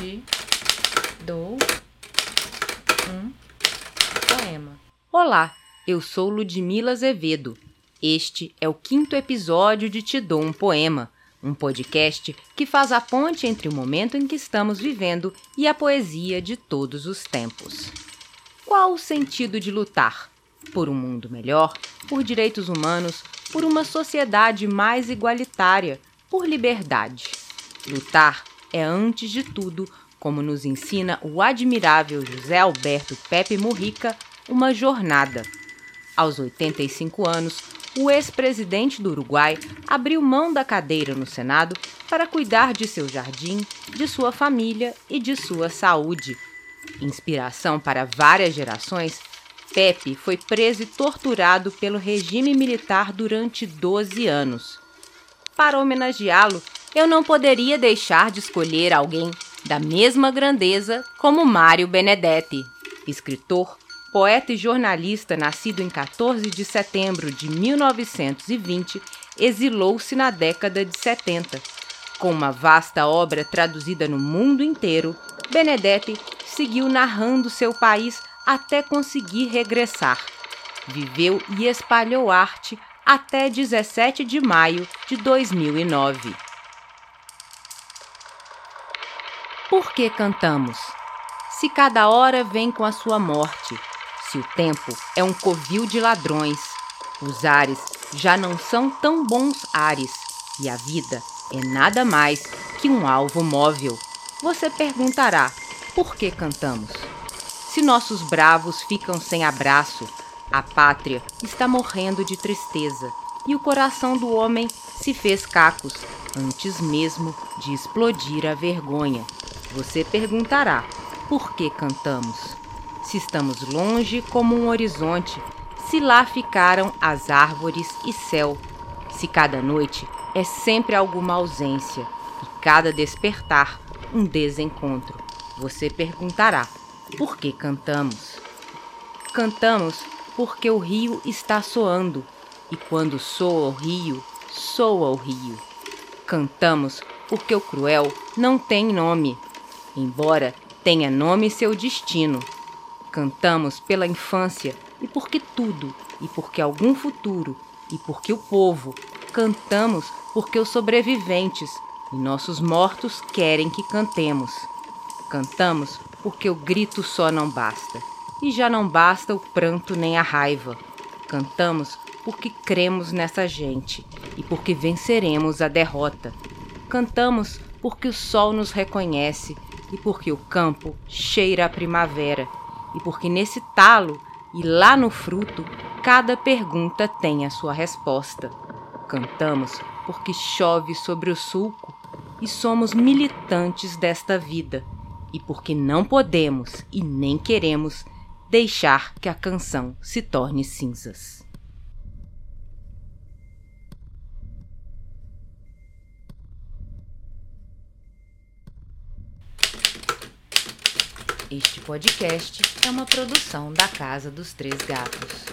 de do um poema. Olá, eu sou Ludmila Azevedo. Este é o quinto episódio de Te Dou um Poema, um podcast que faz a ponte entre o momento em que estamos vivendo e a poesia de todos os tempos. Qual o sentido de lutar? Por um mundo melhor, por direitos humanos, por uma sociedade mais igualitária, por liberdade. Lutar é, antes de tudo, como nos ensina o admirável José Alberto Pepe Murrica, uma jornada. Aos 85 anos, o ex-presidente do Uruguai abriu mão da cadeira no Senado para cuidar de seu jardim, de sua família e de sua saúde. Inspiração para várias gerações, Pepe foi preso e torturado pelo regime militar durante 12 anos. Para homenageá-lo, eu não poderia deixar de escolher alguém da mesma grandeza como Mário Benedetti, escritor, poeta e jornalista nascido em 14 de setembro de 1920, exilou-se na década de 70. Com uma vasta obra traduzida no mundo inteiro, Benedetti seguiu narrando seu país até conseguir regressar. Viveu e espalhou arte até 17 de maio de 2009. Por que cantamos? Se cada hora vem com a sua morte, se o tempo é um covil de ladrões, os ares já não são tão bons ares e a vida é nada mais que um alvo móvel. Você perguntará: por que cantamos? Se nossos bravos ficam sem abraço, a pátria está morrendo de tristeza e o coração do homem se fez cacos antes mesmo de explodir a vergonha. Você perguntará: por que cantamos? Se estamos longe como um horizonte, se lá ficaram as árvores e céu, se cada noite é sempre alguma ausência e cada despertar um desencontro. Você perguntará: por que cantamos? Cantamos porque o rio está soando e quando soa o rio, soa o rio. Cantamos porque o cruel não tem nome embora tenha nome seu destino. Cantamos pela infância e porque tudo, e porque algum futuro, e porque o povo. Cantamos porque os sobreviventes e nossos mortos querem que cantemos. Cantamos porque o grito só não basta, e já não basta o pranto nem a raiva. Cantamos porque cremos nessa gente e porque venceremos a derrota. Cantamos porque o sol nos reconhece e porque o campo cheira a primavera, e porque nesse talo e lá no fruto cada pergunta tem a sua resposta. Cantamos porque chove sobre o sulco e somos militantes desta vida, e porque não podemos e nem queremos deixar que a canção se torne cinzas. Este podcast é uma produção da Casa dos Três Gatos.